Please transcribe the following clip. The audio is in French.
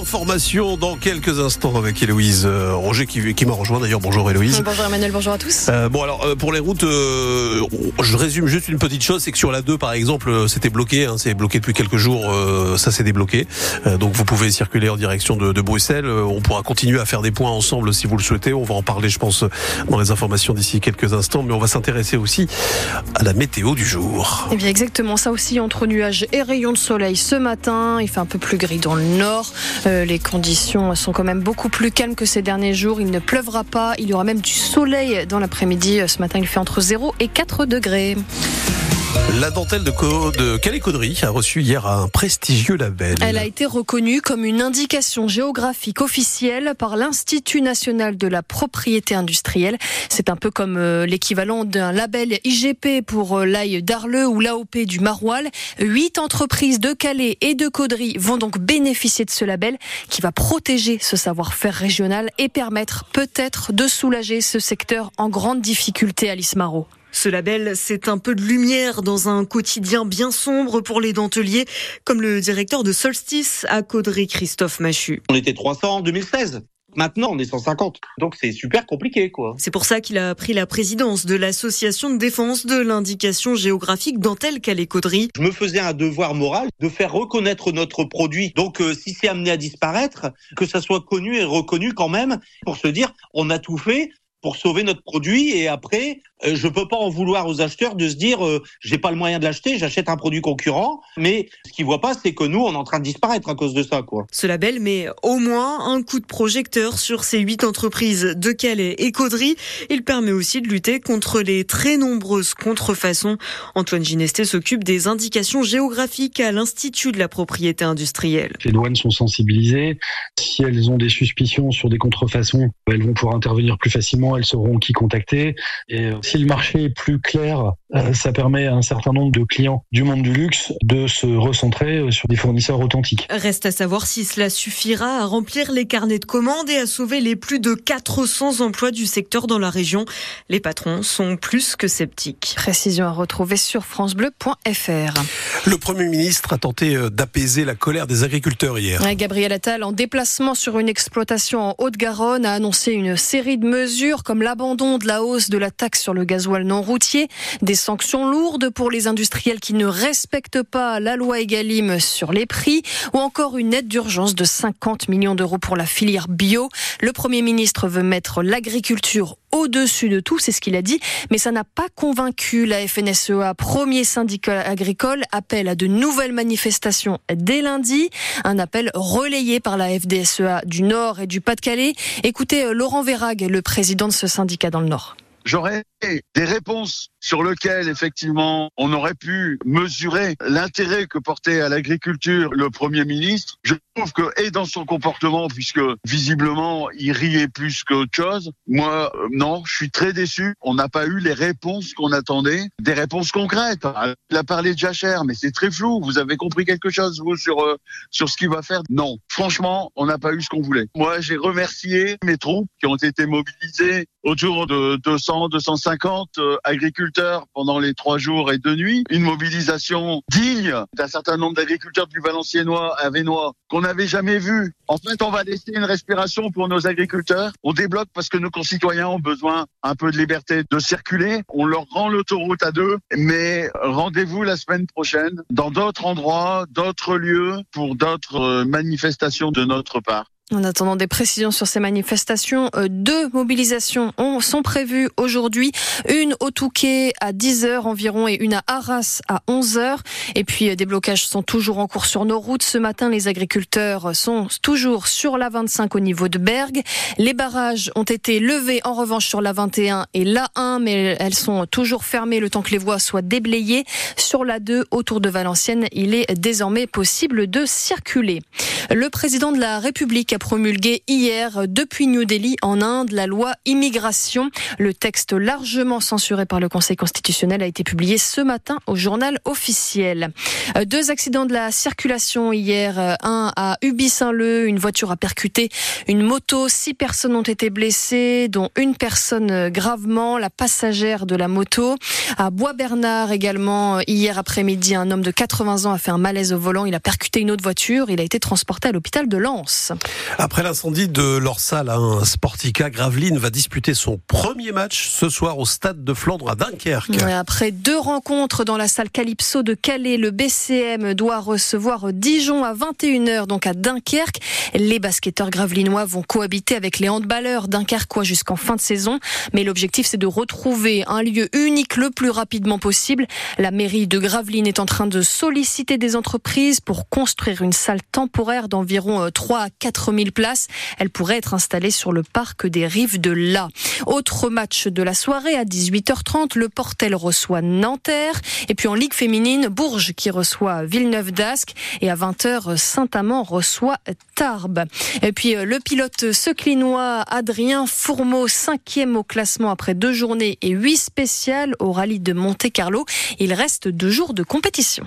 L'information dans quelques instants avec Héloïse euh, Roger qui, qui m'a rejoint d'ailleurs. Bonjour Héloïse. Bonjour Emmanuel, bonjour à tous. Euh, bon alors euh, pour les routes, je résume juste une petite chose, c'est que sur la 2 par exemple, c'était bloqué, hein, c'est bloqué depuis quelques jours, ça s'est débloqué. Donc vous pouvez circuler en direction de, de Bruxelles. On pourra continuer à faire des points ensemble si vous le souhaitez. On va en parler, je pense, dans les informations d'ici quelques instants, mais on va s'intéresser aussi à la météo du jour. Eh bien exactement, ça aussi entre nuages et rayons de soleil ce matin. Il fait un peu plus gris dans le nord. Euh, les conditions sont quand même beaucoup plus calmes que ces derniers jours. Il ne pleuvra pas. Il y aura même du soleil dans l'après-midi. Ce matin, il fait entre 0 et 4 degrés. La dentelle de, Co de Calais-Caudry a reçu hier un prestigieux label. Elle a été reconnue comme une indication géographique officielle par l'Institut national de la propriété industrielle. C'est un peu comme euh, l'équivalent d'un label IGP pour euh, l'ail d'Arleux ou l'AOP du Maroilles. Huit entreprises de Calais et de Caudry vont donc bénéficier de ce label qui va protéger ce savoir-faire régional et permettre peut-être de soulager ce secteur en grande difficulté à l'Ismaro. Ce label, c'est un peu de lumière dans un quotidien bien sombre pour les denteliers, comme le directeur de Solstice à Caudry, Christophe Machu. On était 300 en 2016. Maintenant, on est 150. Donc, c'est super compliqué, quoi. C'est pour ça qu'il a pris la présidence de l'association de défense de l'indication géographique dentelle Calais-Caudry. Je me faisais un devoir moral de faire reconnaître notre produit. Donc, euh, si c'est amené à disparaître, que ça soit connu et reconnu quand même, pour se dire, on a tout fait pour sauver notre produit et après euh, je peux pas en vouloir aux acheteurs de se dire euh, j'ai pas le moyen de l'acheter, j'achète un produit concurrent, mais ce qu'ils voient pas c'est que nous on est en train de disparaître à cause de ça quoi. Ce label met au moins un coup de projecteur sur ces huit entreprises de Calais et Caudry. Il permet aussi de lutter contre les très nombreuses contrefaçons. Antoine Ginesté s'occupe des indications géographiques à l'Institut de la propriété industrielle. Les douanes sont sensibilisées. Si elles ont des suspicions sur des contrefaçons, elles vont pouvoir intervenir plus facilement, elles sauront qui contacter. Et euh, si le marché est plus clair, euh, ça permet à un certain nombre de clients du monde du luxe de se recentrer euh, sur des fournisseurs authentiques. Reste à savoir si cela suffira à remplir les carnets de commandes et à sauver les plus de 400 emplois du secteur dans la région. Les patrons sont plus que sceptiques. Précision à retrouver sur francebleu.fr. Le Premier ministre a tenté d'apaiser la colère des agriculteurs hier. Gabriel Attal, en déplacement sur une exploitation en Haute-Garonne, a annoncé une série de mesures comme l'abandon de la hausse de la taxe sur le gasoil non routier, des sanctions lourdes pour les industriels qui ne respectent pas la loi Egalim sur les prix, ou encore une aide d'urgence de 50 millions d'euros pour la filière bio. Le Premier ministre veut mettre l'agriculture au-dessus de tout, c'est ce qu'il a dit, mais ça n'a pas convaincu la FNSEA, premier syndicat agricole, appelle à de nouvelles manifestations dès lundi, un appel relayé par la FDSEA du Nord et du Pas-de-Calais. Écoutez euh, Laurent Vérag, le président de ce syndicat dans le Nord. J'aurais des réponses sur lesquelles, effectivement, on aurait pu mesurer l'intérêt que portait à l'agriculture le Premier ministre. Je trouve que, et dans son comportement, puisque visiblement, il riait plus qu'autre chose, moi, euh, non, je suis très déçu. On n'a pas eu les réponses qu'on attendait, des réponses concrètes. Il a parlé de Jachère, mais c'est très flou. Vous avez compris quelque chose, vous, sur, euh, sur ce qu'il va faire? Non. Franchement, on n'a pas eu ce qu'on voulait. Moi, j'ai remercié mes troupes qui ont été mobilisées autour de 200, 250 euh, agriculteurs pendant les trois jours et deux nuits. Une mobilisation digne d'un certain nombre d'agriculteurs du Valenciennois à Vénois qu'on n'avait jamais vu. En fait, on va laisser une respiration pour nos agriculteurs. On débloque parce que nos concitoyens ont besoin un peu de liberté de circuler. On leur rend l'autoroute à deux, mais rendez-vous la semaine prochaine dans d'autres endroits, d'autres lieux pour d'autres euh, manifestations de notre part. En attendant des précisions sur ces manifestations, euh, deux mobilisations ont, sont prévues aujourd'hui. Une au Touquet à 10h environ et une à Arras à 11h. Et puis euh, des blocages sont toujours en cours sur nos routes. Ce matin, les agriculteurs sont toujours sur la 25 au niveau de Bergue. Les barrages ont été levés en revanche sur la 21 et la 1, mais elles sont toujours fermées le temps que les voies soient déblayées. Sur la 2, autour de Valenciennes, il est désormais possible de circuler. Le président de la République promulgué hier depuis New Delhi en Inde la loi immigration. Le texte largement censuré par le Conseil constitutionnel a été publié ce matin au journal officiel. Deux accidents de la circulation hier, un à Ubi-Saint-Leu, une voiture a percuté une moto, six personnes ont été blessées, dont une personne gravement, la passagère de la moto. À Bois-Bernard également, hier après-midi, un homme de 80 ans a fait un malaise au volant, il a percuté une autre voiture, il a été transporté à l'hôpital de Lens. Après l'incendie de leur salle, un Sportica Gravelines va disputer son premier match ce soir au stade de Flandre à Dunkerque. Après deux rencontres dans la salle Calypso de Calais, le BCM doit recevoir Dijon à 21h, donc à Dunkerque. Les basketteurs gravelinois vont cohabiter avec les handballeurs dunkerquois jusqu'en fin de saison. Mais l'objectif, c'est de retrouver un lieu unique le plus rapidement possible. La mairie de Gravelines est en train de solliciter des entreprises pour construire une salle temporaire d'environ 3 euh, à 4 000 places. Elle pourrait être installée sur le parc des rives de La. Autre match de la soirée à 18h30, le Portel reçoit Nanterre. Et puis en Ligue féminine, Bourges qui reçoit Villeneuve d'Ascq. Et à 20h, Saint-Amand reçoit Tarbes. Et puis euh, le pilote seclinois Adrien Fourmeau, cinquième au classement après deux journées et huit spéciales au rallye de Monte-Carlo. Il reste deux jours de compétition.